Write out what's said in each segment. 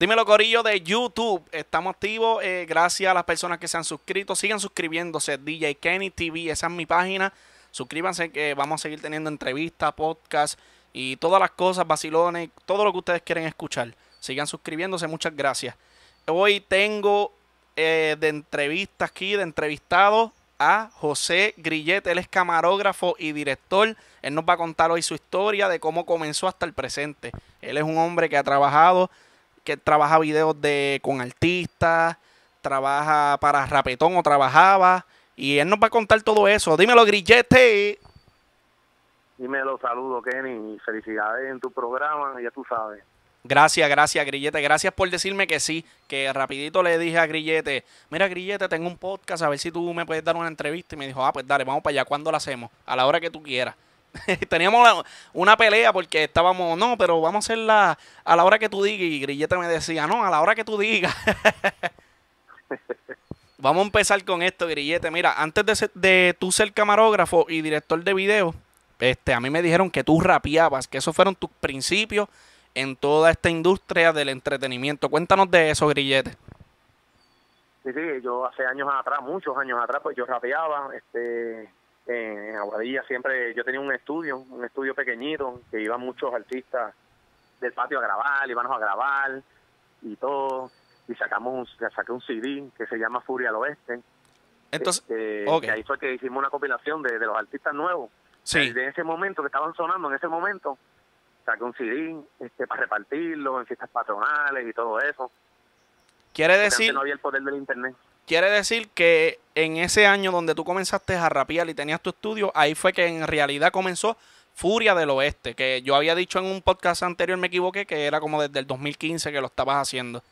Dímelo, Corillo de YouTube. Estamos activos. eh, gracias a las personas que se han suscrito. Sigan suscribiéndose. DJ Kenny TV. Esa es mi página. Suscríbanse que vamos a seguir teniendo entrevistas, podcasts y todas las cosas, vacilones, todo lo que ustedes quieren escuchar. Sigan suscribiéndose. Muchas gracias. Hoy tengo eh, de entrevistas aquí, de entrevistados a José Grillet. Él es camarógrafo y director. Él nos va a contar hoy su historia de cómo comenzó hasta el presente. Él es un hombre que ha trabajado que trabaja videos de con artistas, trabaja para Rapetón o trabajaba. Y él nos va a contar todo eso. Dímelo, Grillete. Dímelo, saludo, Kenny, y felicidades en tu programa, ya tú sabes. Gracias, gracias, Grillete. Gracias por decirme que sí. Que rapidito le dije a Grillete, mira, Grillete, tengo un podcast, a ver si tú me puedes dar una entrevista. Y me dijo, ah, pues dale, vamos para allá. ¿Cuándo la hacemos? A la hora que tú quieras. Teníamos una pelea porque estábamos, no, pero vamos a hacerla a la hora que tú digas. Y Grillete me decía, no, a la hora que tú digas. vamos a empezar con esto, Grillete. Mira, antes de, ser- de tú ser camarógrafo y director de video, este, a mí me dijeron que tú rapeabas, que esos fueron tus principios en toda esta industria del entretenimiento. Cuéntanos de eso, Grillete. Sí, sí, yo hace años atrás, muchos años atrás, pues yo rapeaba, este, en Aguadilla siempre, yo tenía un estudio, un estudio pequeñito, que iban muchos artistas del patio a grabar, íbamos a grabar y todo, y sacamos un, saqué un CD que se llama Furia al Oeste, Entonces, este, que ahí fue que hicimos una compilación de, de los artistas nuevos, sí. de ese momento que estaban sonando en ese momento, saqué un CD este, para repartirlo en fiestas patronales y todo eso. Quiere decir, antes no había el poder del internet. Quiere decir que en ese año donde tú comenzaste a rapear y tenías tu estudio, ahí fue que en realidad comenzó Furia del Oeste, que yo había dicho en un podcast anterior, me equivoqué, que era como desde el 2015 que lo estabas haciendo.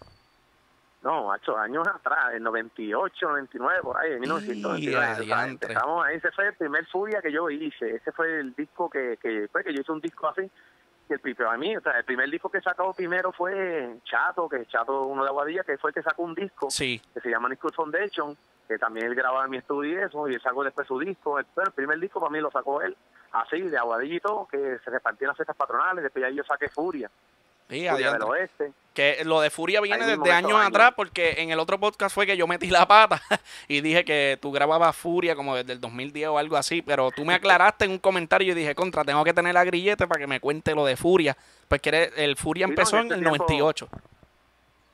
No, macho, años atrás, en 98, 99, por ahí, en 1999. Y o sea, adiantre. empezamos ahí, ese fue el primer Furia que yo hice. Ese fue el disco que, que, pues, que yo hice un disco así. Y el primero a mí, o sea, el primer disco que sacó primero fue Chato, que es Chato, uno de Aguadilla, que fue el que sacó un disco Sí. que se llama Nicole Foundation, que también él grababa en mi estudio y eso, y él sacó después su disco. El, el primer disco para mí lo sacó él, así, de Aguadilla y todo, que se repartía en las fiestas patronales, después ya yo saqué Furia, Sí, Furia del adiantre. Oeste. Que lo de Furia viene desde años atrás, porque en el otro podcast fue que yo metí la pata y dije que tú grababas Furia como desde el 2010 o algo así, pero tú me aclaraste en un comentario y dije, contra, tengo que tener la grillete para que me cuente lo de Furia. Pues que el Furia Sí, no, empezó en en el tiempo- 98.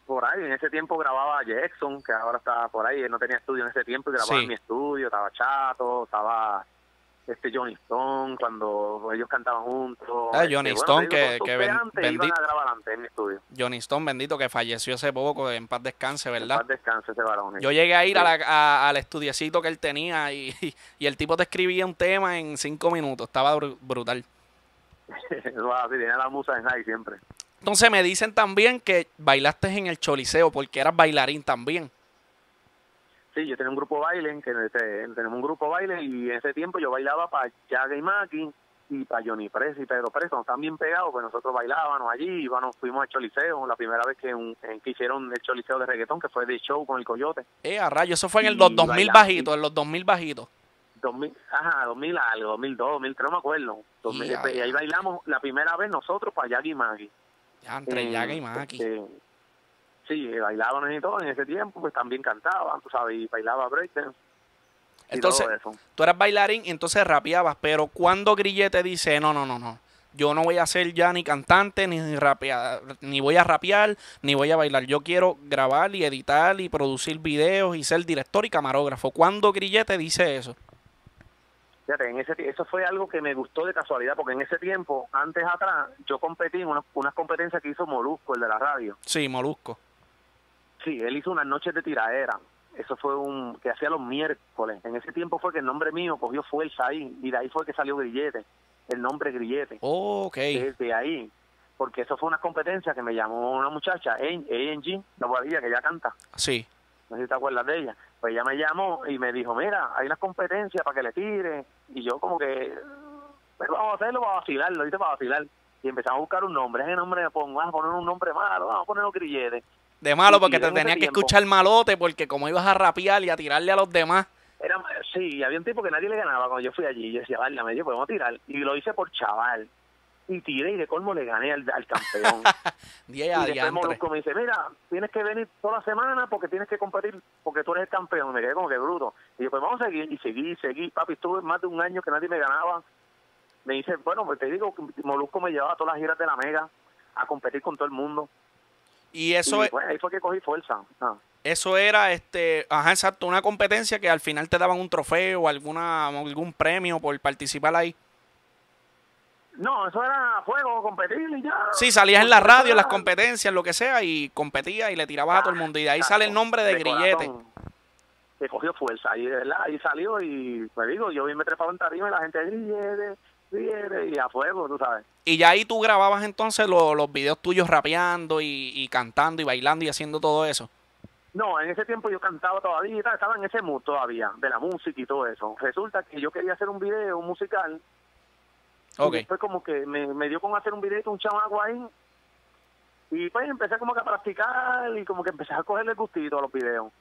por ahí. En ese tiempo grababa Jackson, que ahora está por ahí. Él no tenía estudio en ese tiempo y grababa Sí. en mi estudio. Estaba Chato, estaba este Johnny Stone cuando ellos cantaban juntos. Ah, Este, Johnny bueno, Stone, digo, que- que ben- bendito. a grabar antes en mi estudio. Johnny Stone, bendito, que falleció hace poco, en paz descanse, En ¿verdad? paz descanse ese varón. Yo llegué a ir a la- a- al estudiecito que él tenía y, y el tipo te escribía un tema en cinco minutos. Estaba bru- brutal. Así, tenía la musa en high siempre. Entonces me dicen también que bailaste en el Choliseo porque eras bailarín también. Sí, yo tenía un grupo baile, que tenemos un grupo baile y en ese tiempo yo bailaba para Jaga y Maki y para Johnny Press y Pedro Press, estaban bien pegados, pues nosotros bailábamos allí, bueno, fuimos al Choliseo, la primera vez que, un- en que hicieron el Choliseo de reggaetón, que fue de show con el Coyote. Eh, a rayo, eso fue en el los 2000 bailaba, bajitos, en los 2000 bajitos. 2000, ajá, 2000 algo, 2002, 2003, no me acuerdo. 2000, Ya, y ahí bailamos la primera vez nosotros para Jaga y Maki. Ya, entre Eh, Yaga y Maki. este, sí, eh, bailábamos y todo en ese tiempo, pues también cantaban, tú sabes, y bailaba breakdance. Entonces, tú eras bailarín y entonces rapeabas, pero cuando Grillete dice, no, no, no, no, yo no voy a ser ya ni cantante, ni rapear, ni voy a rapear, ni voy a bailar, yo quiero grabar y editar y producir videos y ser director y camarógrafo. ¿Cuándo Grillete dice eso? Fíjate, en ese, eso fue algo que me gustó de casualidad, porque en ese tiempo, antes atrás, yo competí en unas, unas competencias que hizo Molusco, el de la radio. Sí, Molusco. Sí, él hizo unas noches de tiraera. Eso fue un que hacía los miércoles. En ese tiempo fue que el nombre mío cogió fuerza ahí, y de ahí fue que salió Grillete, el nombre Grillete. ok. Desde ahí, porque eso fue una competencia que me llamó una muchacha, ANG, la guardia que ella canta. Sí. no sé si te acuerdas de ella, pues ella me llamó y me dijo, mira, hay unas competencias para que le tire, y yo como que, pues vamos a hacerlo para vacilar, lo hice para vacilar, y empezamos a buscar un nombre, ese nombre me pongo, vamos a poner un nombre malo, vamos a poner un grillete, De malo porque te ese tenía que escuchar malote porque como ibas a rapear y a tirarle a los demás. era, sí, había un tipo que nadie le ganaba cuando yo fui allí, yo decía, vale, me dio, podemos tirar, y lo hice por chaval, y tiré y de colmo le gané al, al campeón. Y después. Molusco me dice, mira, tienes que venir toda la semana porque tienes que competir, porque tú eres el campeón. Me quedé como que bruto. Y yo, pues vamos a seguir. Y seguí, seguí. Papi, estuve más de un año que nadie me ganaba. Me dice, bueno, pues te digo, Molusco me llevaba a todas las giras de la Mega a competir con todo el mundo. Y eso, y es- pues, ahí fue que cogí fuerza. Ah. eso era, este, ajá, exacto, una competencia que al final te daban un trofeo o alguna, algún premio por participar ahí. No, eso era juego, competir y ya. Sí, salías en la radio, en las competencias, lo que sea, y competías y le tirabas a todo el mundo. Y de ahí sale el nombre de, Grillete. corazón, Que cogió fuerza y de ahí salió y me digo, yo me trepaba en tarima y la gente grillete, y a fuego, tú sabes. Y ya ahí tú grababas entonces lo- los videos tuyos rapeando y, y cantando y bailando y haciendo todo eso. No, en ese tiempo yo cantaba todavía, y tal, estaba en ese mood todavía, de la música y todo eso. Resulta que yo quería hacer un video musical Ok. y después como que me, me dio con hacer un video con un chamaco ahí y pues empecé como que a practicar y como que empecé a cogerle gustito a los videos.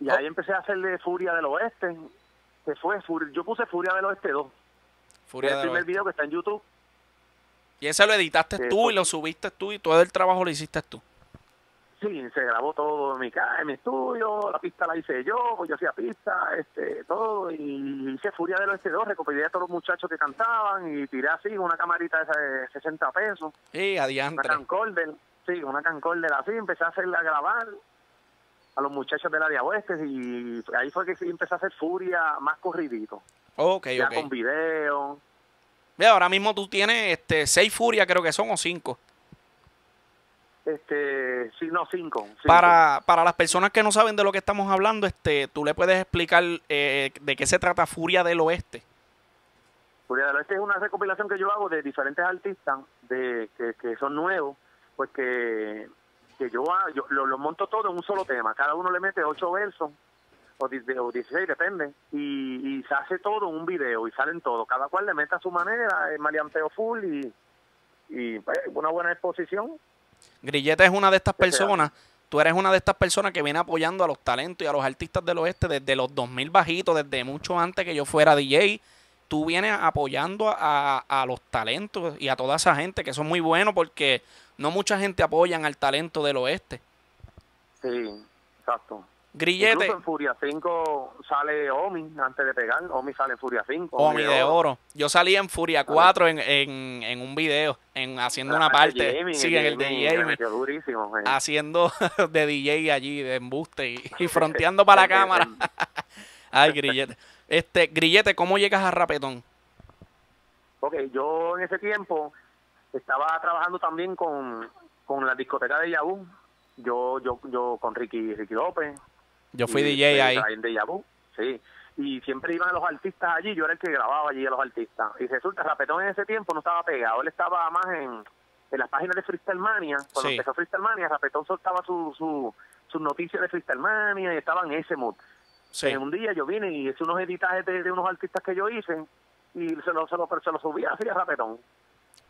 Y Oh. ahí empecé a hacerle Furia del Oeste, que fue, Fur- yo puse Furia del Oeste 2, Furia es el primer video que está en YouTube. Y ese lo editaste Sí, tú y lo subiste tú y todo el trabajo lo hiciste tú. Sí, se grabó todo en mi casa, en mi estudio, la pista la hice yo, pues yo hacía pista, este, todo, y hice Furia del Oeste 2, recopilé a todos los muchachos que cantaban y tiré así una camarita esa de 60 pesos, Y una adiantre. camcorder, sí, una camcorder así, empecé a hacerla a grabar a los muchachos del área oeste y ahí fue que sí empecé a hacer Furia más corridito, Ok, ya ok. con video, Ve, ahora mismo tú tienes este seis furias, creo que son, o cinco. este, sí, no, cinco. cinco. Para, para las personas que no saben de lo que estamos hablando, este, tú le puedes explicar eh, de qué se trata Furia del Oeste. Furia del Oeste es una recopilación que yo hago de diferentes artistas de que, que son nuevos, pues que, que yo, yo lo, lo monto todo en un solo tema. Cada uno le mete ocho versos o, di- de- o 16, depende, y, y se hace todo en un video y salen todos. Cada cual le mete a su manera, el maleanteo full y, y pues, una buena exposición. Grillete es una de estas sea. personas. Tú eres una de estas personas que viene apoyando a los talentos y a los artistas del oeste desde los 2000 bajitos, desde mucho antes que yo fuera DJ. Tú vienes apoyando a, a los talentos y a toda esa gente que son muy buenos porque no mucha gente apoyan al talento del oeste. Sí, exacto. Grillete, Incluso en Furia 5 sale Omi antes de pegar. Omi sale en Furia 5. Omi de oro. Yo salí en Furia 4 en, en, en un video, en haciendo una Ah, parte. Jamie, sí, en el de Jamie, metió durísimo. eh. Haciendo de DJ allí, de embuste y, y fronteando para la cámara. Ay, Grillete. Este, Grillete, ¿cómo llegas a Rapetón? Ok, yo en ese tiempo estaba trabajando también con, con la discoteca de Yabú. Yo, yo, yo con Ricky, Ricky López. Yo fui y, DJ ahí. En de Yabú, sí. Y siempre iban los artistas allí, yo era el que grababa allí a los artistas. Y resulta, Rapetón en ese tiempo no estaba pegado, él estaba más en, en las páginas de Freestyle Mania. Cuando Sí. empezó Freestyle Mania, Rapetón soltaba su, su, sus noticias de Freestyle Mania y estaba en ese mood. Sí. Eh, un día yo vine y hice unos editajes de, de unos artistas que yo hice y se lo, se lo, se lo subí así a Rapetón.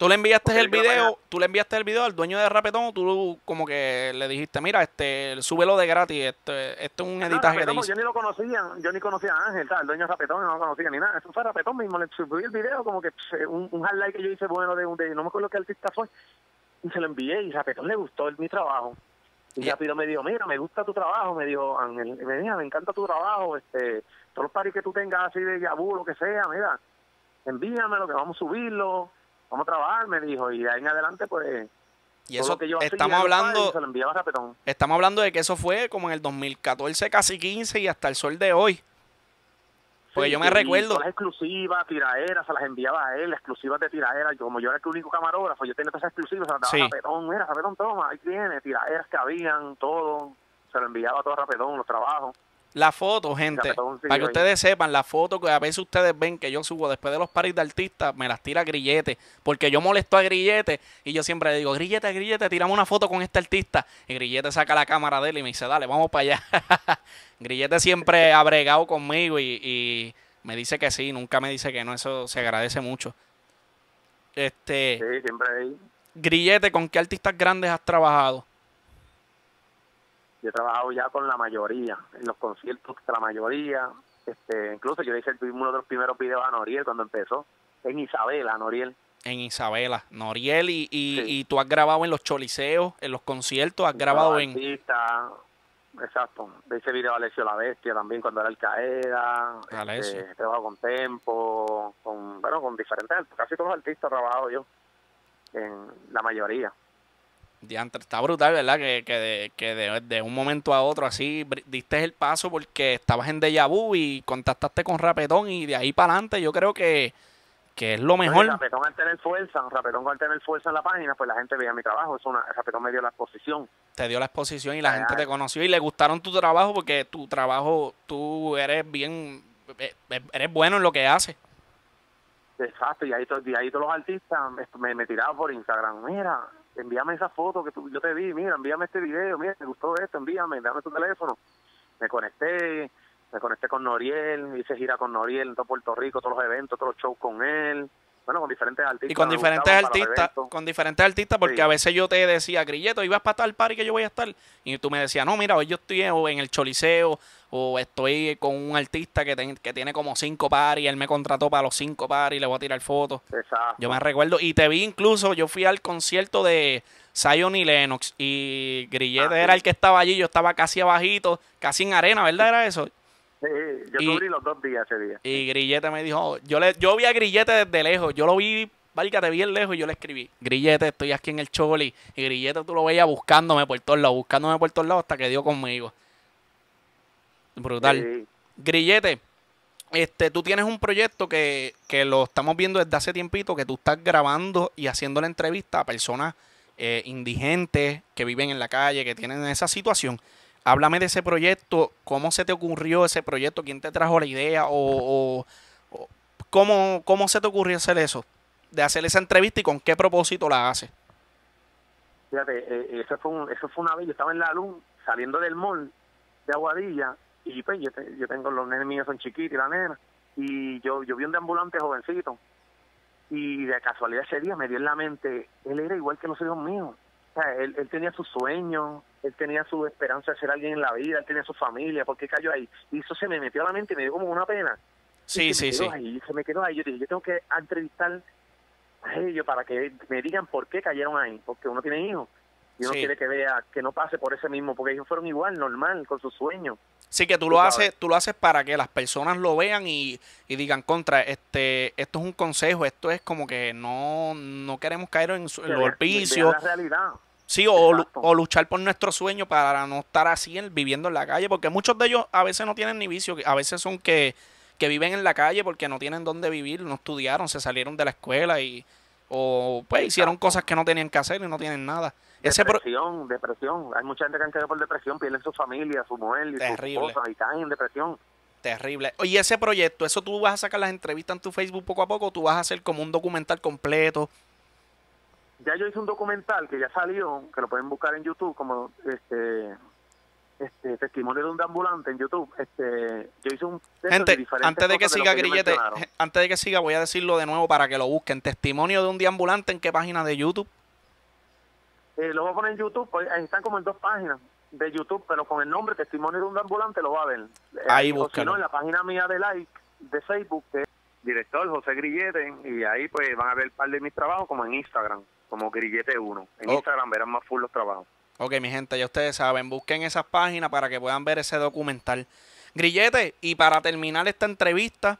¿Tú le enviaste el video, tú le enviaste el video al dueño de Rapetón tú como que le dijiste, mira, este, súbelo de gratis, este, esto es un No, editaje que te Rapetón, hice. yo ni lo conocía, yo ni conocía a Ángel, tal, el dueño de Rapetón, no lo conocía ni nada. Eso fue Rapetón mismo, le subí el video como que pff, un, un highlight que yo hice bueno de un de, no me acuerdo qué artista fue, y se lo envié y Rapetón le gustó el- mi trabajo. Y Ya. rápido me dijo, mira, me gusta tu trabajo, me dijo Ángel, me dijo, me encanta tu trabajo, este, todos los paris que tú tengas así de Yabú, lo que sea, mira, envíamelo, que vamos a subirlo, vamos a trabajar, me dijo, y de ahí en adelante, pues, Y eso, que yo estamos hablando, se lo a estamos hablando de que eso fue como en el 2014, casi 15 y hasta el sol de hoy. Pues Sí, yo me recuerdo. las exclusivas, tiraderas, se las enviaba a él, exclusivas de tiraderas. Como yo era el único camarógrafo, yo tenía todas esas exclusivas, se las daba Sí. a Rapetón. Mira, Rapetón, toma, ahí tiene, tiraderas que habían, todo. Se lo enviaba todo a Rapetón, los trabajos. La foto, gente, para que ustedes sepan, la foto que a veces ustedes ven que yo subo después de los paris de artistas, me las tira Grillete, porque yo molesto a Grillete y yo siempre le digo, Grillete, Grillete, tirame una foto con este artista. Y Grillete saca la cámara de él y me dice, dale, vamos para allá. Grillete siempre ha bregado conmigo y, y me dice que sí, nunca me dice que no, eso se agradece mucho. Este, Sí, siempre ahí. Grillete, ¿con qué artistas grandes has trabajado? Yo he trabajado ya con la mayoría, en los conciertos, la mayoría. este Incluso yo le hice el- uno de los primeros videos a Noriel cuando empezó, en Isabela, a Noriel. En Isabela, Noriel, y, y, tú has grabado en los choliseos, en los conciertos, has grabado en... Exacto. De ese video Alessio La Bestia también cuando era el Caeda. Este, he trabajado con Tempo, con, bueno, con diferentes, casi todos los artistas he trabajado yo, en la mayoría. Diantre, está brutal, ¿verdad? Que, que, de, que de, un momento a otro así diste el paso porque estabas en Deja Vu y contactaste con Rapetón y de ahí para adelante yo creo que, que es lo mejor. Rapetón al tener fuerza, Rapetón al tener fuerza en la página, pues la gente veía mi trabajo, eso una, Rapetón me dio la exposición. Te dio la exposición y la gente te conoció y le gustaron tu trabajo porque tu trabajo, tú eres bien, eh, eh, eres bueno en lo que haces. Exacto, y ahí, y ahí todos los artistas me, me tiraban por Instagram, mira, envíame esa foto que yo te vi, mira, envíame este video, mira, me gustó esto, envíame, dame tu teléfono. Me conecté, me conecté con Noriel, hice gira con Noriel en todo Puerto Rico, todos los eventos, todos los shows con él. Bueno, con diferentes artistas. Y con diferentes artistas, con diferentes artistas, porque a veces yo te decía, Grilleto, ibas para tal party que yo voy a estar. Y tú me decías, no, mira, hoy yo estoy en el Choliseo, o estoy con un artista que, que tiene como cinco paris, él me contrató para los cinco paris, le voy a tirar fotos. Exacto. Yo me recuerdo, y te vi incluso, yo fui al concierto de Zion y Lennox, y Grillete ah, era el que estaba allí, yo estaba casi abajito, casi en arena, ¿verdad? Era eso. Sí, yo cubrí los dos días ese día. Y Grillete me dijo, yo le, yo vi a Grillete desde lejos, yo lo vi, valga, te bien lejos y yo le escribí, Grillete, estoy aquí en el Choli. Y Grillete tú lo veías buscándome por todos lados, buscándome por todos lados hasta que dio conmigo. Brutal. Grillete, este, tú tienes un proyecto que, que, lo estamos viendo desde hace tiempito, que tú estás grabando y haciendo la entrevista a personas eh, indigentes que viven en la calle, que tienen esa situación. Háblame de ese proyecto, cómo se te ocurrió ese proyecto, quién te trajo la idea o, cómo, cómo se te ocurrió hacer eso, de hacer esa entrevista y con qué propósito la haces. Fíjate, eh, eso, fue eso fue una vez, yo estaba en la luz saliendo del mall de Aguadilla y pues yo, tengo los nenes míos son chiquitos y la nena y yo yo vi un ambulante jovencito y de casualidad ese día me dio en la mente él era igual que los hijos míos. O sea, él, él tenía sus sueños él tenía su esperanza de ser alguien en la vida, él tenía su familia, ¿por qué cayó ahí? Y eso se me metió a la mente y me dio como una pena. Sí, sí, sí. Ahí, se me quedó ahí. Yo dije, yo tengo que entrevistar a ellos para que me digan por qué cayeron ahí, porque uno tiene hijos y uno quiere que vea que no pase por ese mismo, porque ellos fueron igual, normal, con sus sueños. Sí, que tú lo haces, tú lo haces para que las personas lo vean y, y, digan contra, este, esto es un consejo, esto es como que no, no queremos caer en, en la realidad. Sí, o, luchar por nuestro sueño para no estar así viviendo en la calle, porque muchos de ellos a veces no tienen ni vicio, a veces son que, que viven en la calle porque no tienen dónde vivir, no estudiaron, se salieron de la escuela y o pues hicieron cosas que no tenían que hacer y no tienen nada. Depresión, depresión. Hay mucha gente que han quedado por depresión, pierden su familia, su mujer y Terrible. sus cosas y caen en depresión. Terrible. Y ese proyecto, ¿eso tú vas a sacar las entrevistas en tu Facebook poco a poco o tú vas a hacer como un documental completo? Ya yo hice un documental que ya salió, que lo pueden buscar en YouTube como este este testimonio de un ambulante en YouTube. Este, yo hice un Gente, antes de que siga Grillete, antes de que siga voy a decirlo de nuevo para que lo busquen. Testimonio de un deambulante en qué página de YouTube? Eh, lo voy a poner en YouTube, pues, están como en dos páginas de YouTube, pero con el nombre Testimonio de un ambulante lo va a ver. Ahí eh, Si no, en la página mía de like de Facebook, que director José Grillete, y ahí pues van a ver un par de mis trabajos como en Instagram como Grillete1. En Instagram verán más full los trabajos. Ok, mi gente, ya ustedes saben, busquen esas páginas para que puedan ver ese documental. Grillete, y para terminar esta entrevista,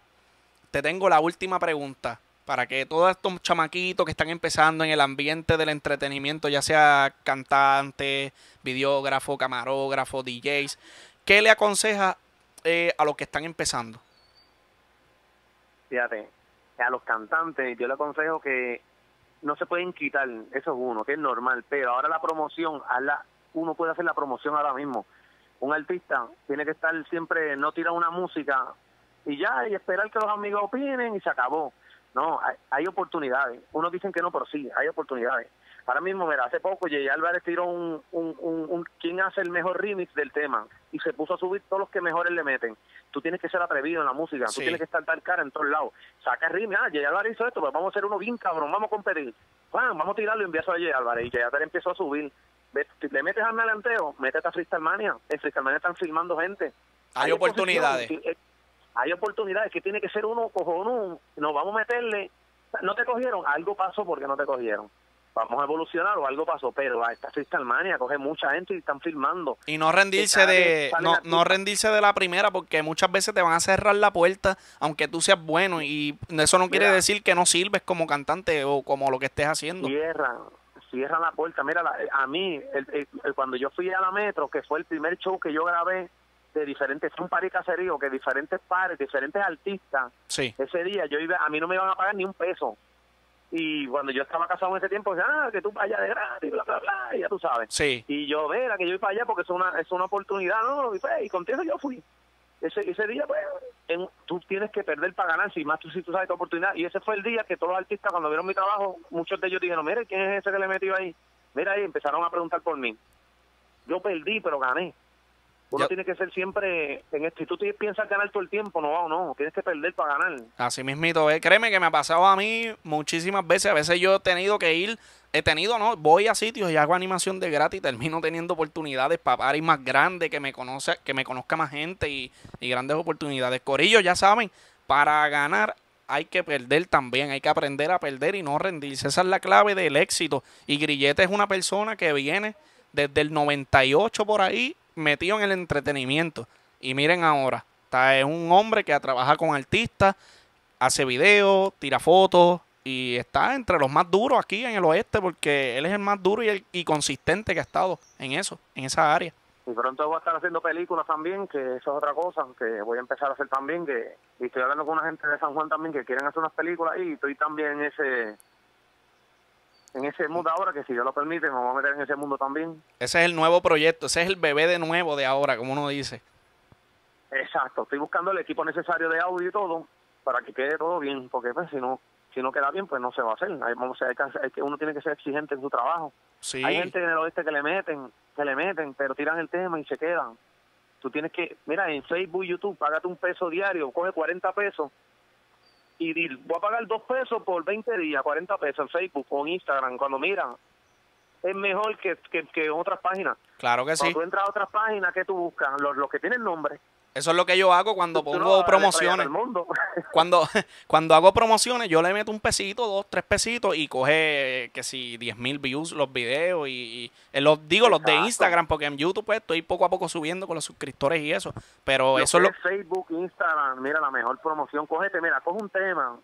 te tengo la última pregunta. Para que todos estos chamaquitos que están empezando en el ambiente del entretenimiento, ya sea cantante, videógrafo, camarógrafo, DJs, ¿qué le aconseja eh, a los que están empezando? Fíjate, a los cantantes yo le aconsejo que no se pueden quitar, eso es uno, que es normal, pero ahora la promoción, uno puede hacer la promoción ahora mismo. Un artista tiene que estar siempre, no tirar una música y ya, y esperar que los amigos opinen y se acabó. No, hay, oportunidades. Unos dicen que no, pero sí, hay oportunidades. Ahora mismo, mira, hace poco Jay Álvarez tiró un, un, un, quién hace el mejor remix del tema y se puso a subir todos los que mejores le meten. Tú tienes que ser atrevido en la música, tú tienes que estar tal cara en todos lados. Saca el remix, ah, Jay Álvarez hizo esto, pues vamos a hacer uno bien cabrón, vamos a competir. vamos a tirarlo y envíaselo a Jay Álvarez. Y Jay Álvarez empezó a subir. Le metes al melanteo, métete a Freestyle Mania. En Freestyle Mania están filmando gente. Hay, oportunidades. Hay oportunidades que tiene que ser uno cojonudo. Nos vamos a meterle no te cogieron, algo pasó porque no te cogieron. Vamos a evolucionar o algo pasó, pero a esta Freestyle Mania coge mucha gente y están filmando. Y no rendirse de no, no rendirse de la primera porque muchas veces te van a cerrar la puerta aunque tú seas bueno y eso no quiere decir que no sirves como cantante o como lo que estés haciendo. Cierra, cierra la puerta. Mira, a mí, cuando yo fui a la Metro, que fue el primer show que yo grabé, de diferentes, fue un par caserío, que diferentes pares, diferentes artistas, sí. ese día yo iba, a mí no me iban a pagar ni un peso. Y cuando yo estaba casado en ese tiempo, decía, ah, que tú vayas de gratis, bla, bla, bla, y ya tú sabes. Sí. Y yo, mira, que yo iba para allá porque es una, es una oportunidad, ¿no? Y, pues, y contigo yo fui. Ese, ese día, pues, tú tienes que perder para ganar, si más tú, si tú sabes tu oportunidad. Y ese fue el día que todos los artistas, cuando vieron mi trabajo, muchos de ellos dijeron, mire, ¿quién es ese que le metió ahí? Mira ahí, empezaron a preguntar por mí. Yo perdí, pero gané. Uno tiene que ser siempre en esto. Si tú piensas ganar todo el tiempo, no, no, tienes que perder para ganar. Así mismito, eh. créeme que me ha pasado a mí muchísimas veces. A veces yo he tenido que ir, he tenido, no, voy a sitios y hago animación de gratis y termino teniendo oportunidades para ir más grandes, que me conoce, que me conozca más gente y, y grandes oportunidades. Corillo, ya saben, para ganar hay que perder también, hay que aprender a perder y no rendirse. Esa es la clave del éxito. Y Grillete es una persona que viene desde el 98 por ahí metido en el entretenimiento. Y miren ahora, está, es un hombre que trabaja con artistas, hace videos, tira fotos y está entre los más duros aquí en el oeste porque él es el más duro y, el, y consistente que ha estado en eso, en esa área. Y pronto voy a estar haciendo películas también, que eso es otra cosa, que voy a empezar a hacer también, que y estoy hablando con una gente de San Juan también que quieren hacer unas películas y estoy también en ese en ese mundo ahora, que si Dios lo permite, me vamos a meter en ese mundo también. Ese es el nuevo proyecto, ese es el bebé de nuevo de ahora, como uno dice. Exacto, estoy buscando el equipo necesario de audio y todo para que quede todo bien, porque pues si no si no queda bien, pues no se va a hacer. vamos a, hay que, uno tiene que ser exigente en su trabajo. Sí. Hay gente en el oeste que le meten, que le meten, pero tiran el tema y se quedan. Tú tienes que, mira, en Facebook, YouTube, págate un peso diario, coge 40 pesos y voy a pagar dos pesos por 20 días, 40 pesos en Facebook o en Instagram, cuando miran, es mejor que, que, que otras páginas. Claro que sí. Cuando tú entras a otras páginas, que tú buscas? Los, los que tienen nombre. Eso es lo que yo hago cuando pongo promociones. Cuando, cuando hago promociones, yo le meto un pesito, dos, tres pesitos y coge que si diez mil views los videos y, eh, los digo los de Instagram porque en YouTube pues estoy poco a poco subiendo con los suscriptores y eso. Pero eso es lo Facebook, Instagram, mira la mejor promoción. Cógete, mira, coge un tema,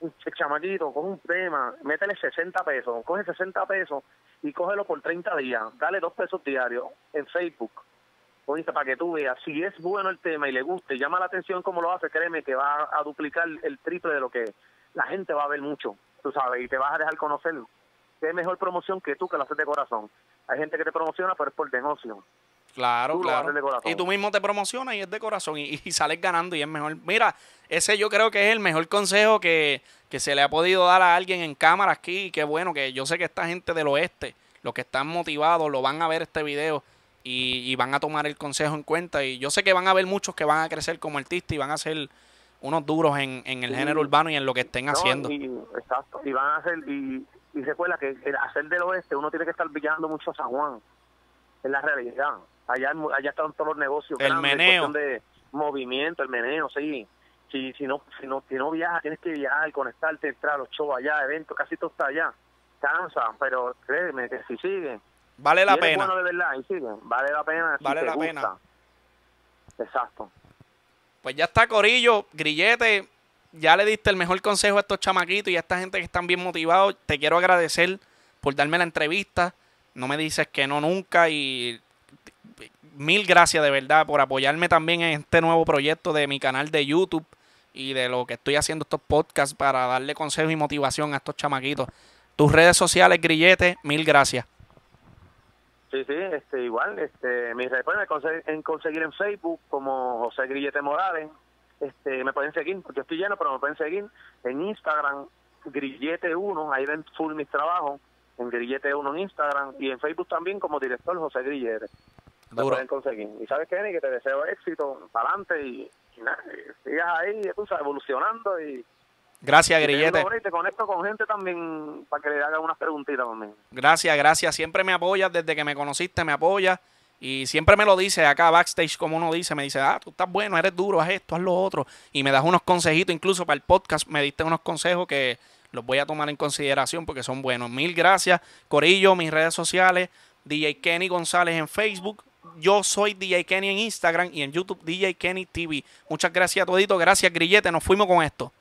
un chamaquito, coge un tema, métele 60 pesos, coge 60 pesos y cógelo por 30 días. Dale dos pesos diarios en Facebook para que tú veas, si es bueno el tema y le guste, llama la atención como lo hace, créeme que va a duplicar el triple de lo que la gente va a ver mucho, tú sabes, y te vas a dejar conocer. Qué mejor promoción que tú que lo haces de corazón. Hay gente que te promociona, pero es por negocio. Claro, claro. Y tú mismo te promocionas y es de corazón y, sales ganando y es mejor. Mira, ese yo creo que es el mejor consejo que, que se le ha podido dar a alguien en cámara aquí. Qué bueno que yo sé que esta gente del oeste, los que están motivados, lo van a ver este video y, van a tomar el consejo en cuenta. Y yo sé que van a haber muchos que van a crecer como artistas y van a ser unos duros en, en el género urbano y en lo que estén haciendo. Y, exacto, y van a hacer, y, y recuerda que hacer del oeste uno tiene que estar brillando mucho a San Juan, es la realidad. Allá, allá están todos los negocios. El meneo. de movimiento, el meneo, sí. Si, si, no, si, no, si no viajas, tienes que viajar, conectarte, entrar a los shows allá, eventos, casi todo está allá. Cansa, pero créeme que si sigue, Vale la pena. de verdad, vale la pena. Vale la pena. Exacto. Pues ya está, Corillo, Grillete. Ya le diste el mejor consejo a estos chamaquitos y a esta gente que están bien motivados. Te quiero agradecer por darme la entrevista. No me dices que no nunca y mil gracias de verdad por apoyarme también en este nuevo proyecto de mi canal de YouTube y de lo que estoy haciendo estos podcasts para darle consejo y motivación a estos chamaquitos. Tus redes sociales, Grillete, mil gracias. Sí, sí, este, igual, este, mis redes pueden en conseguir en Facebook como José Grillete Morales, este, me pueden seguir, porque estoy lleno, pero me pueden seguir en Instagram, Grillete1, ahí ven full mis trabajos, en Grillete1 en Instagram, y en Facebook también como director José Grillete. Me pueden conseguir. Y sabes qué, que te deseo éxito, para adelante, y, sigas ahí, tú sabes, evolucionando y Gracias, Grillete. te conecto con gente también para que le haga unas preguntitas también. Gracias, gracias. Siempre me apoyas desde que me conociste, me apoyas. Y siempre me lo dice acá backstage, como uno dice, me dice, ah, tú estás bueno, eres duro, haz esto, haz lo otro. Y me das unos consejitos, incluso para el podcast, me diste unos consejos que los voy a tomar en consideración porque son buenos. Mil gracias, Corillo, mis redes sociales, DJ Kenny González en Facebook. Yo soy DJ Kenny en Instagram y en YouTube DJ Kenny TV. Muchas gracias a todito. Gracias, Grillete. Nos fuimos con esto.